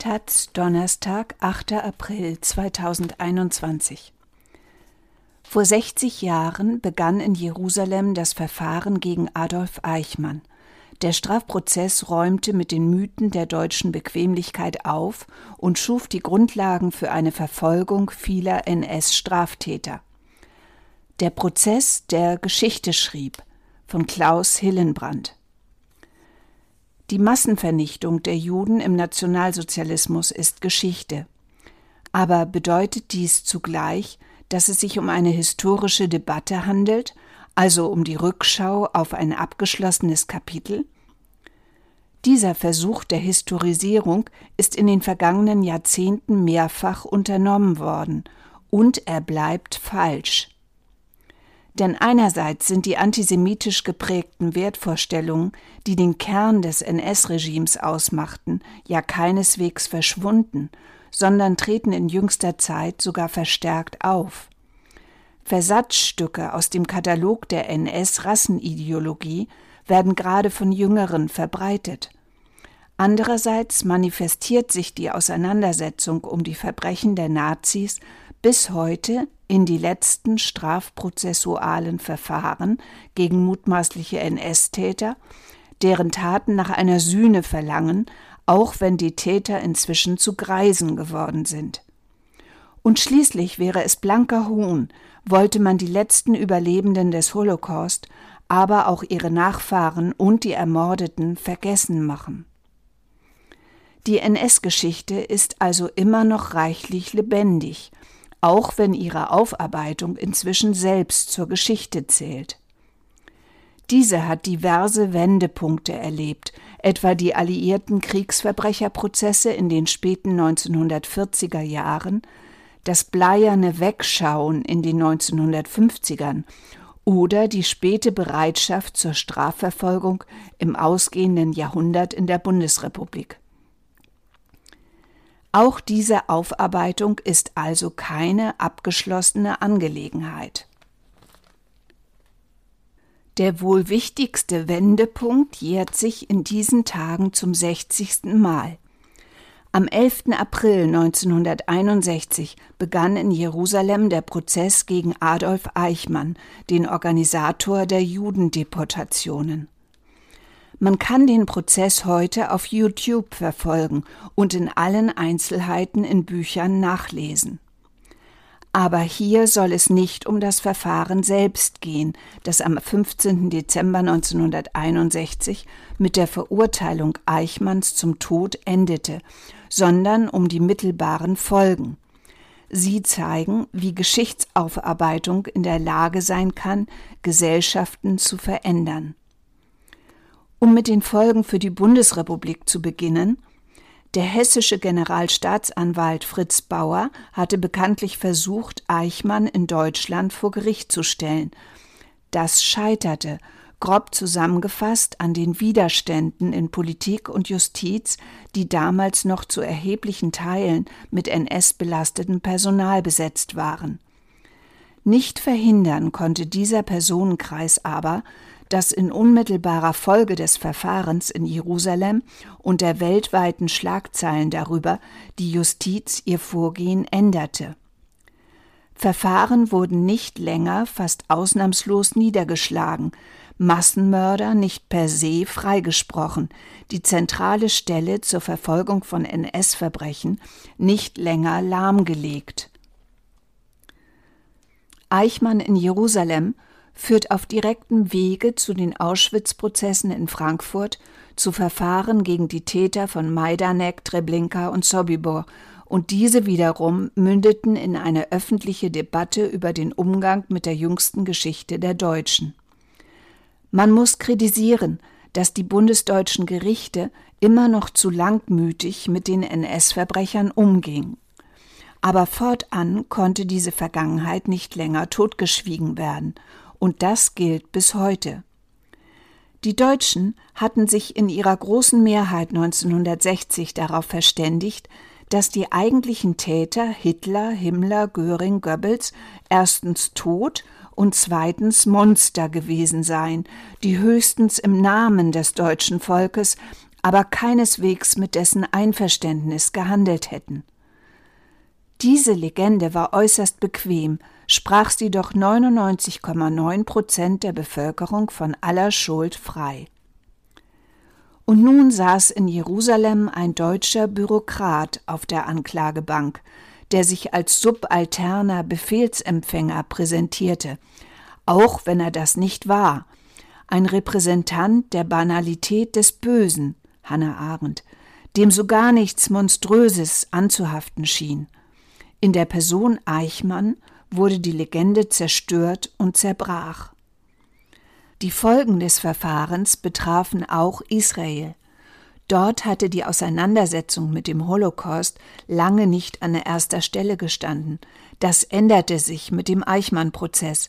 Taz, Donnerstag, 8. April 2021. Vor 60 Jahren begann in Jerusalem das Verfahren gegen Adolf Eichmann. Der Strafprozess räumte mit den Mythen der deutschen Bequemlichkeit auf und schuf die Grundlagen für eine Verfolgung vieler NS-Straftäter. Der Prozess, der Geschichte schrieb, von Klaus Hillenbrand. Die Massenvernichtung der Juden im Nationalsozialismus ist Geschichte. Aber bedeutet dies zugleich, dass es sich um eine historische Debatte handelt, also um die Rückschau auf ein abgeschlossenes Kapitel? Dieser Versuch der Historisierung ist in den vergangenen Jahrzehnten mehrfach unternommen worden, und er bleibt falsch. Denn einerseits sind die antisemitisch geprägten Wertvorstellungen, die den Kern des NS-Regimes ausmachten, ja keineswegs verschwunden, sondern treten in jüngster Zeit sogar verstärkt auf. Versatzstücke aus dem Katalog der NS-Rassenideologie werden gerade von Jüngeren verbreitet. Andererseits manifestiert sich die Auseinandersetzung um die Verbrechen der Nazis bis heute in die letzten strafprozessualen Verfahren gegen mutmaßliche NS-Täter, deren Taten nach einer Sühne verlangen, auch wenn die Täter inzwischen zu Greisen geworden sind. Und schließlich wäre es blanker Hohn, wollte man die letzten Überlebenden des Holocaust, aber auch ihre Nachfahren und die Ermordeten vergessen machen. Die NS-Geschichte ist also immer noch reichlich lebendig auch wenn ihre Aufarbeitung inzwischen selbst zur Geschichte zählt. Diese hat diverse Wendepunkte erlebt, etwa die alliierten Kriegsverbrecherprozesse in den späten 1940er Jahren, das bleierne Wegschauen in den 1950ern oder die späte Bereitschaft zur Strafverfolgung im ausgehenden Jahrhundert in der Bundesrepublik. Auch diese Aufarbeitung ist also keine abgeschlossene Angelegenheit. Der wohl wichtigste Wendepunkt jährt sich in diesen Tagen zum 60. Mal. Am 11. April 1961 begann in Jerusalem der Prozess gegen Adolf Eichmann, den Organisator der Judendeportationen. Man kann den Prozess heute auf YouTube verfolgen und in allen Einzelheiten in Büchern nachlesen. Aber hier soll es nicht um das Verfahren selbst gehen, das am 15. Dezember 1961 mit der Verurteilung Eichmanns zum Tod endete, sondern um die mittelbaren Folgen. Sie zeigen, wie Geschichtsaufarbeitung in der Lage sein kann, Gesellschaften zu verändern. Um mit den Folgen für die Bundesrepublik zu beginnen, der hessische Generalstaatsanwalt Fritz Bauer hatte bekanntlich versucht, Eichmann in Deutschland vor Gericht zu stellen. Das scheiterte, grob zusammengefasst, an den Widerständen in Politik und Justiz, die damals noch zu erheblichen Teilen mit NS belastetem Personal besetzt waren. Nicht verhindern konnte dieser Personenkreis aber, dass in unmittelbarer Folge des Verfahrens in Jerusalem und der weltweiten Schlagzeilen darüber die Justiz ihr Vorgehen änderte. Verfahren wurden nicht länger fast ausnahmslos niedergeschlagen, Massenmörder nicht per se freigesprochen, die zentrale Stelle zur Verfolgung von NS-Verbrechen nicht länger lahmgelegt. Eichmann in Jerusalem führt auf direktem Wege zu den Auschwitz-Prozessen in Frankfurt, zu Verfahren gegen die Täter von Majdanek, Treblinka und Sobibor, und diese wiederum mündeten in eine öffentliche Debatte über den Umgang mit der jüngsten Geschichte der Deutschen. Man muss kritisieren, dass die bundesdeutschen Gerichte immer noch zu langmütig mit den NS-Verbrechern umgingen. Aber fortan konnte diese Vergangenheit nicht länger totgeschwiegen werden, und das gilt bis heute. Die Deutschen hatten sich in ihrer großen Mehrheit 1960 darauf verständigt, dass die eigentlichen Täter Hitler, Himmler, Göring, Goebbels erstens tot und zweitens Monster gewesen seien, die höchstens im Namen des deutschen Volkes aber keineswegs mit dessen Einverständnis gehandelt hätten. Diese Legende war äußerst bequem, sprach sie doch 99,9 Prozent der Bevölkerung von aller Schuld frei. Und nun saß in Jerusalem ein deutscher Bürokrat auf der Anklagebank, der sich als subalterner Befehlsempfänger präsentierte, auch wenn er das nicht war, ein Repräsentant der Banalität des Bösen, Hannah Arendt, dem so gar nichts Monströses anzuhaften schien. In der Person Eichmann wurde die Legende zerstört und zerbrach. Die Folgen des Verfahrens betrafen auch Israel. Dort hatte die Auseinandersetzung mit dem Holocaust lange nicht an erster Stelle gestanden. Das änderte sich mit dem Eichmann-Prozess.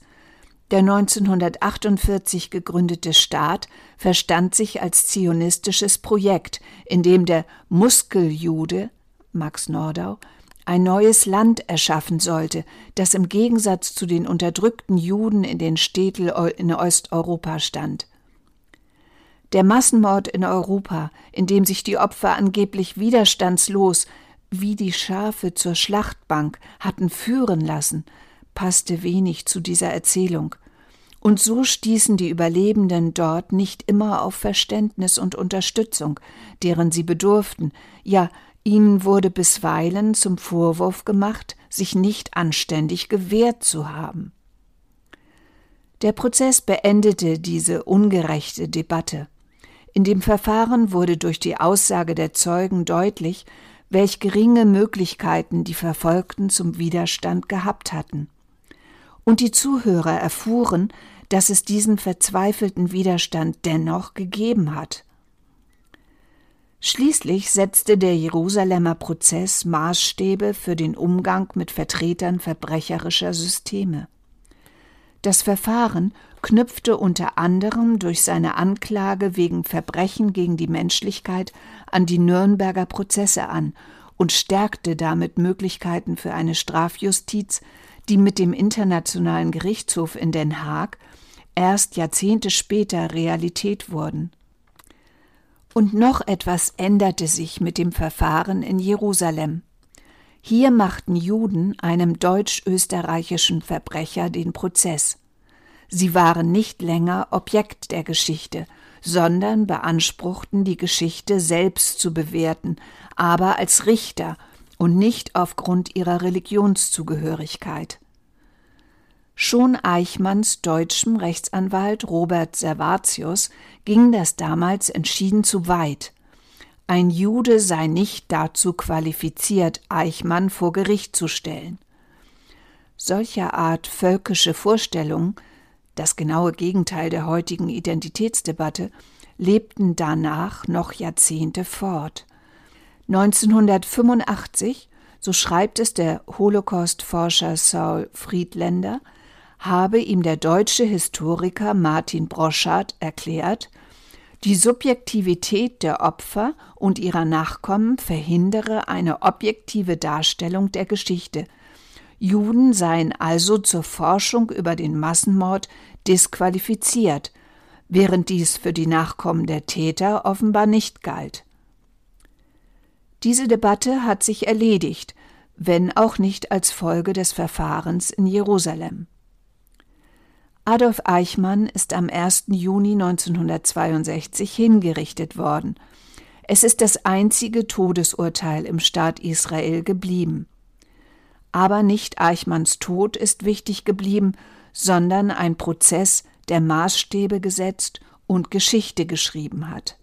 Der 1948 gegründete Staat verstand sich als zionistisches Projekt, in dem der Muskeljude Max Nordau ein neues Land erschaffen sollte, das im Gegensatz zu den unterdrückten Juden in den Städten in Osteuropa stand. Der Massenmord in Europa, in dem sich die Opfer angeblich widerstandslos wie die Schafe zur Schlachtbank hatten führen lassen, passte wenig zu dieser Erzählung. Und so stießen die Überlebenden dort nicht immer auf Verständnis und Unterstützung, deren sie bedurften, ja, Ihnen wurde bisweilen zum Vorwurf gemacht, sich nicht anständig gewehrt zu haben. Der Prozess beendete diese ungerechte Debatte. In dem Verfahren wurde durch die Aussage der Zeugen deutlich, welch geringe Möglichkeiten die Verfolgten zum Widerstand gehabt hatten. Und die Zuhörer erfuhren, dass es diesen verzweifelten Widerstand dennoch gegeben hat. Schließlich setzte der Jerusalemer Prozess Maßstäbe für den Umgang mit Vertretern verbrecherischer Systeme. Das Verfahren knüpfte unter anderem durch seine Anklage wegen Verbrechen gegen die Menschlichkeit an die Nürnberger Prozesse an und stärkte damit Möglichkeiten für eine Strafjustiz, die mit dem Internationalen Gerichtshof in Den Haag erst Jahrzehnte später Realität wurden. Und noch etwas änderte sich mit dem Verfahren in Jerusalem. Hier machten Juden einem deutsch-österreichischen Verbrecher den Prozess. Sie waren nicht länger Objekt der Geschichte, sondern beanspruchten die Geschichte selbst zu bewerten, aber als Richter und nicht aufgrund ihrer Religionszugehörigkeit. Schon Eichmanns deutschem Rechtsanwalt Robert Servatius ging das damals entschieden zu weit. Ein Jude sei nicht dazu qualifiziert, Eichmann vor Gericht zu stellen. Solcher Art völkische Vorstellungen, das genaue Gegenteil der heutigen Identitätsdebatte, lebten danach noch Jahrzehnte fort. 1985, so schreibt es der Holocaust-Forscher Saul Friedländer, habe ihm der deutsche Historiker Martin Broschardt erklärt, die Subjektivität der Opfer und ihrer Nachkommen verhindere eine objektive Darstellung der Geschichte. Juden seien also zur Forschung über den Massenmord disqualifiziert, während dies für die Nachkommen der Täter offenbar nicht galt. Diese Debatte hat sich erledigt, wenn auch nicht als Folge des Verfahrens in Jerusalem. Adolf Eichmann ist am 1. Juni 1962 hingerichtet worden. Es ist das einzige Todesurteil im Staat Israel geblieben. Aber nicht Eichmanns Tod ist wichtig geblieben, sondern ein Prozess, der Maßstäbe gesetzt und Geschichte geschrieben hat.